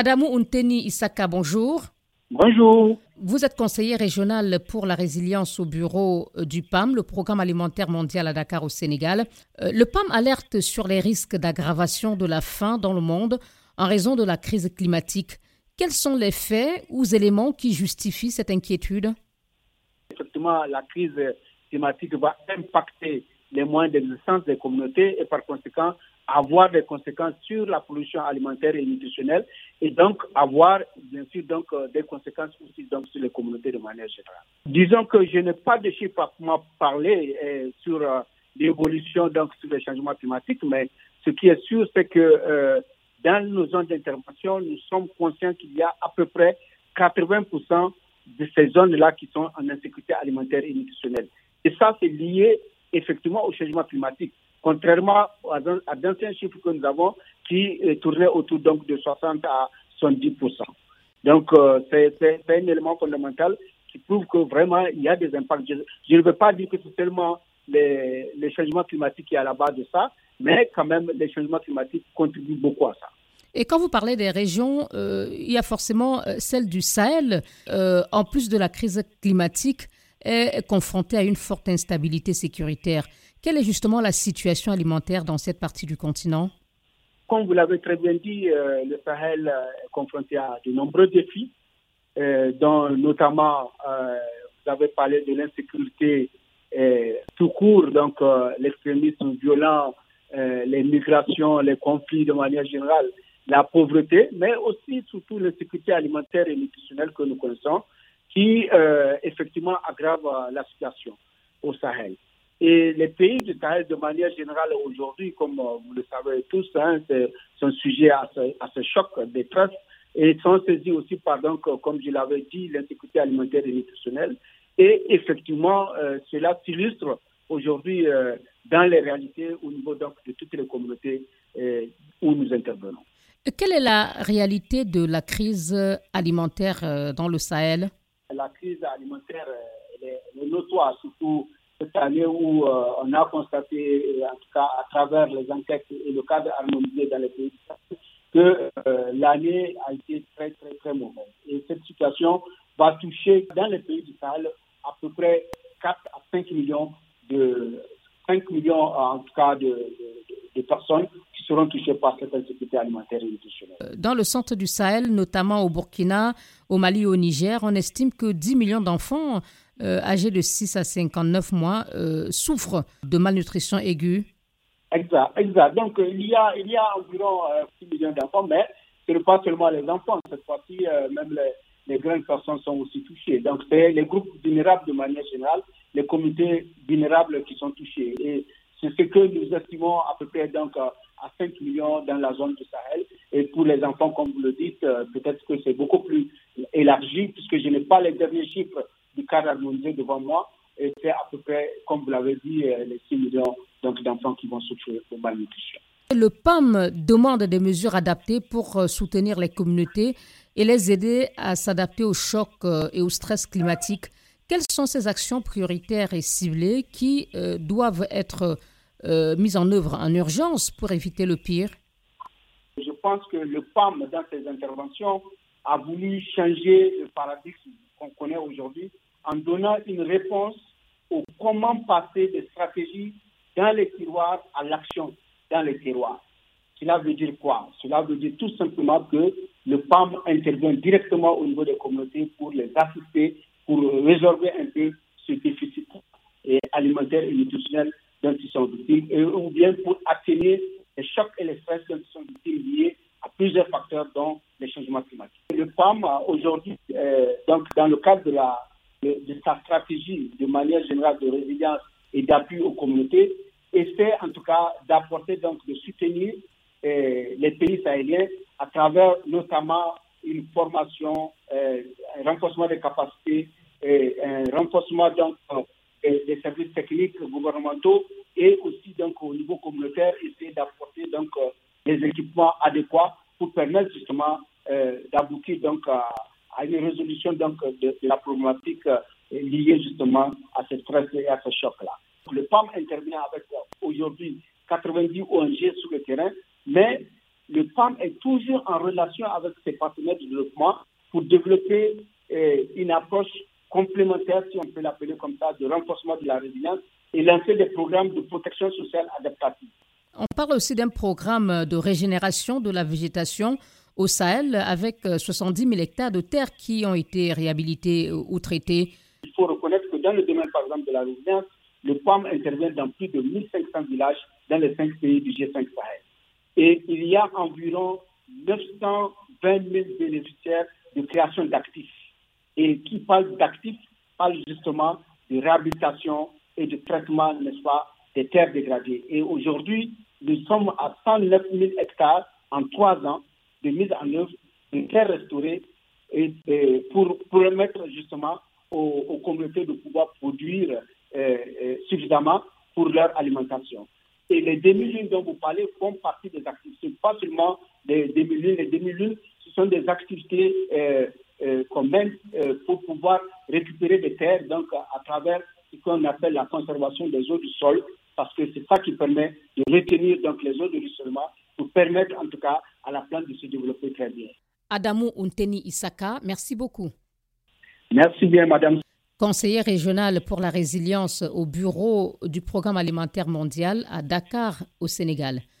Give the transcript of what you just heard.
Adamou Unteni Isaka, bonjour. Bonjour. Vous êtes conseiller régional pour la résilience au bureau euh, du PAM, le programme alimentaire mondial à Dakar au Sénégal. Euh, le PAM alerte sur les risques d'aggravation de la faim dans le monde en raison de la crise climatique. Quels sont les faits ou éléments qui justifient cette inquiétude? Effectivement, la crise climatique va impacter les moyens d'existence des communautés et par conséquent avoir des conséquences sur la pollution alimentaire et nutritionnelle et donc avoir bien sûr donc euh, des conséquences aussi donc sur les communautés de manière générale. Disons que je n'ai pas de chiffres à parler euh, sur euh, l'évolution donc sur les changements climatiques, mais ce qui est sûr c'est que dans nos zones d'intervention, nous sommes conscients qu'il y a à peu près 80% de ces zones-là qui sont en insécurité alimentaire et nutritionnelle. Et ça, c'est lié effectivement au changement climatique contrairement à, d'anciens chiffres que nous avons qui tournaient autour donc de 60 à 70 Donc euh, c'est un élément fondamental qui prouve que vraiment il y a des impacts. Je, ne veux pas dire que c'est seulement les, les, changements climatiques qui sont à la base de ça, mais quand même les changements climatiques contribuent beaucoup à ça. Et quand vous parlez des régions, euh, il y a forcément euh, celle du Sahel, en plus de la crise climatique, est confrontée à une forte instabilité sécuritaire. Quelle est justement la situation alimentaire dans cette partie du continent? Comme vous l'avez très bien dit, euh, le Sahel est confronté à de nombreux défis, euh, dont notamment, euh, vous avez parlé de l'insécurité tout court, donc l'extrémisme violent, les migrations, les conflits de manière générale, la pauvreté, mais aussi surtout l'insécurité alimentaire et nutritionnelle que nous connaissons, qui effectivement aggrave la situation au Sahel. Et les pays du Sahel, de manière générale, aujourd'hui, comme euh, vous le savez tous, hein, sont sujets à ce, à ce choc des trustes et sont saisis aussi par, donc, euh, comme je l'avais dit, l'insécurité alimentaire et nutritionnelle. Et effectivement, euh, cela s'illustre aujourd'hui dans les réalités au niveau donc, de toutes les communautés où nous intervenons. Quelle est la réalité de la crise alimentaire dans le Sahel? La crise alimentaire est, notoire, surtout cette année où euh, on a constaté, en tout cas à travers les enquêtes et le cadre harmonisé dans les pays que euh, l'année a été très, très, très mauvaise. Et cette situation va toucher dans les pays du Sahel à peu près 4 à 5 millions de 5 millions en tout cas de, de personnes seront touchées par cette insécurité alimentaire et nutritionnelle. Euh, dans le centre du Sahel, notamment au Burkina, au Mali et au Niger, on estime que 10 millions d'enfants euh, âgés de 6 à 59 mois euh, souffrent de malnutrition aiguë Exact, exact. Donc, il y a, il y a environ 6 euh, millions d'enfants, mais ce n'est pas seulement les enfants. Cette fois-ci, même les, les, grandes personnes sont aussi touchées. Donc, c'est les groupes vulnérables de manière générale, les communautés vulnérables qui sont touchées. Et c'est ce que nous estimons à peu près donc, à 5 millions dans la zone du Sahel. Et pour les enfants, comme vous le dites, peut-être que c'est beaucoup plus élargi, puisque je n'ai pas les derniers chiffres du cadre harmonisé devant moi. Et c'est à peu près, comme vous l'avez dit, euh, les 6 millions d'enfants qui vont souffrir de malnutrition. Le PAM demande des mesures adaptées pour euh, soutenir les communautés et les aider à s'adapter au choc euh, et au stress climatique. Quelles sont ces actions prioritaires et ciblées qui doivent être mises en œuvre en urgence pour éviter le pire Je pense que le PAM, dans ses interventions, a voulu changer le paradigme qu'on connaît aujourd'hui en donnant une réponse au comment passer des stratégies dans les tiroirs à l'action dans les tiroirs. Cela veut dire quoi? Cela veut dire tout simplement que le PAM intervient directement au niveau des communautés pour les assister, pour résorber un peu ce déficit alimentaire et nutritionnel dont ils sont victimes, ou bien pour atténuer les chocs et les stress dont ils sont victimes liés à plusieurs facteurs, dont les changements climatiques. Le PAM, aujourd'hui, euh, donc dans le cadre de, sa stratégie de manière générale de résilience et d'appui aux communautés, essaie en tout cas d'apporter, donc de soutenir euh, les pays sahéliens à travers notamment une formation, euh, un renforcement des capacités, un renforcement donc des services techniques gouvernementaux et aussi donc au niveau communautaire essayer d'apporter donc des équipements adéquats pour permettre justement euh, d'aboutir donc à, une résolution donc de, la problématique euh, liée justement à ce stress et à ce choc-là. Le PAM intervient avec euh, aujourd'hui 90 ONG sur le terrain, mais le PAM est toujours en relation avec ses partenaires de développement pour développer euh, une approche complémentaire, si on peut l'appeler comme ça, de renforcement de la résilience et lancer des programmes de protection sociale adaptative. On parle aussi d'un programme de régénération de la végétation au Sahel avec 70 000 hectares de terres qui ont été réhabilités ou traités. Il faut reconnaître que dans le domaine, par exemple, de la résilience, le PAM intervient dans plus de 1500 villages dans les cinq pays du G5 Sahel. Et il y a environ 920 000 bénéficiaires de création d'actifs. Et qui parle d'actifs parle justement de réhabilitation et de traitement, n'est-ce pas, des terres dégradées. Et aujourd'hui, nous sommes à 109 000 hectares en trois ans de mise en œuvre de terres restaurées pour, permettre justement aux, communautés de pouvoir produire euh, euh, suffisamment pour leur alimentation. Et les demi-lunes dont vous parlez font partie des activités, pas seulement des demi-lunes. Les demi-lunes, ce sont des activités euh, euh qu'on mène pouvoir récupérer des terres, donc à, travers ce qu'on appelle la conservation des eaux du sol, parce que c'est ça qui permet de retenir donc les eaux de ruissellement pour permettre en tout cas à la plante de se développer très bien. Adamou Unteni Isaka, merci beaucoup. Merci bien, madame conseiller régional pour la résilience au bureau du Programme alimentaire mondial à Dakar, au Sénégal.